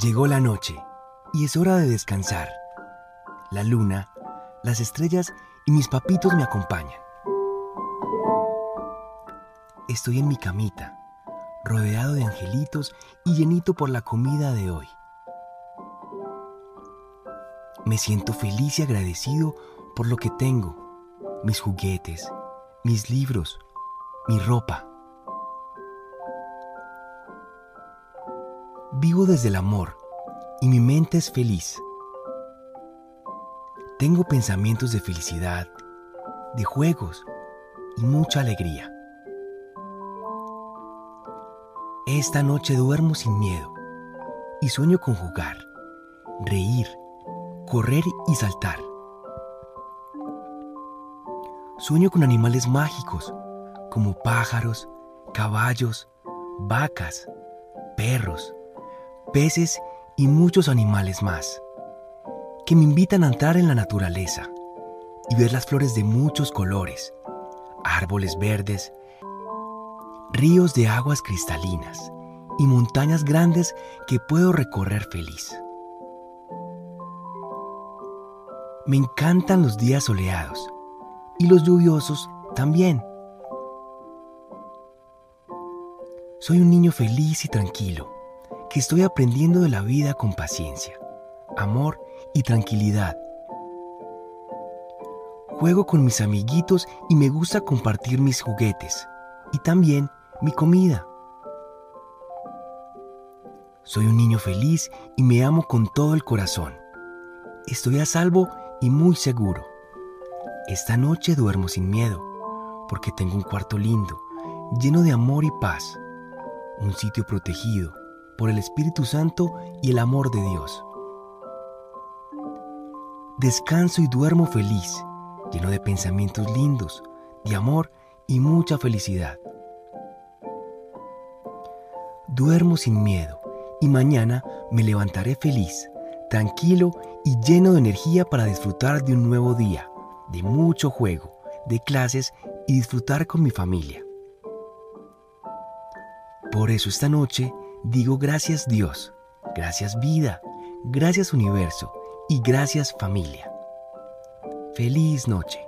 Llegó la noche y es hora de descansar. La luna, las estrellas y mis papitos me acompañan. Estoy en mi camita, rodeado de angelitos y llenito por la comida de hoy. Me siento feliz y agradecido por lo que tengo, mis juguetes, mis libros, mi ropa. Vivo desde el amor y mi mente es feliz. Tengo pensamientos de felicidad, de juegos y mucha alegría. Esta noche duermo sin miedo y sueño con jugar, reír, correr y saltar. Sueño con animales mágicos como pájaros, caballos, vacas, perros, peces y muchos animales más, que me invitan a entrar en la naturaleza y ver las flores de muchos colores, árboles verdes, ríos de aguas cristalinas y montañas grandes que puedo recorrer feliz. Me encantan los días soleados y los lluviosos también. Soy un niño feliz y tranquilo que estoy aprendiendo de la vida con paciencia, amor y tranquilidad. Juego con mis amiguitos y me gusta compartir mis juguetes y también mi comida. Soy un niño feliz y me amo con todo el corazón. Estoy a salvo y muy seguro. Esta noche duermo sin miedo, porque tengo un cuarto lindo, lleno de amor y paz, un sitio protegido por el Espíritu Santo y el amor de Dios. Descanso y duermo feliz, lleno de pensamientos lindos, de amor y mucha felicidad. Duermo sin miedo y mañana me levantaré feliz, tranquilo y lleno de energía para disfrutar de un nuevo día, de mucho juego, de clases y disfrutar con mi familia. Por eso esta noche Digo gracias Dios, gracias vida, gracias universo y gracias familia. Feliz noche.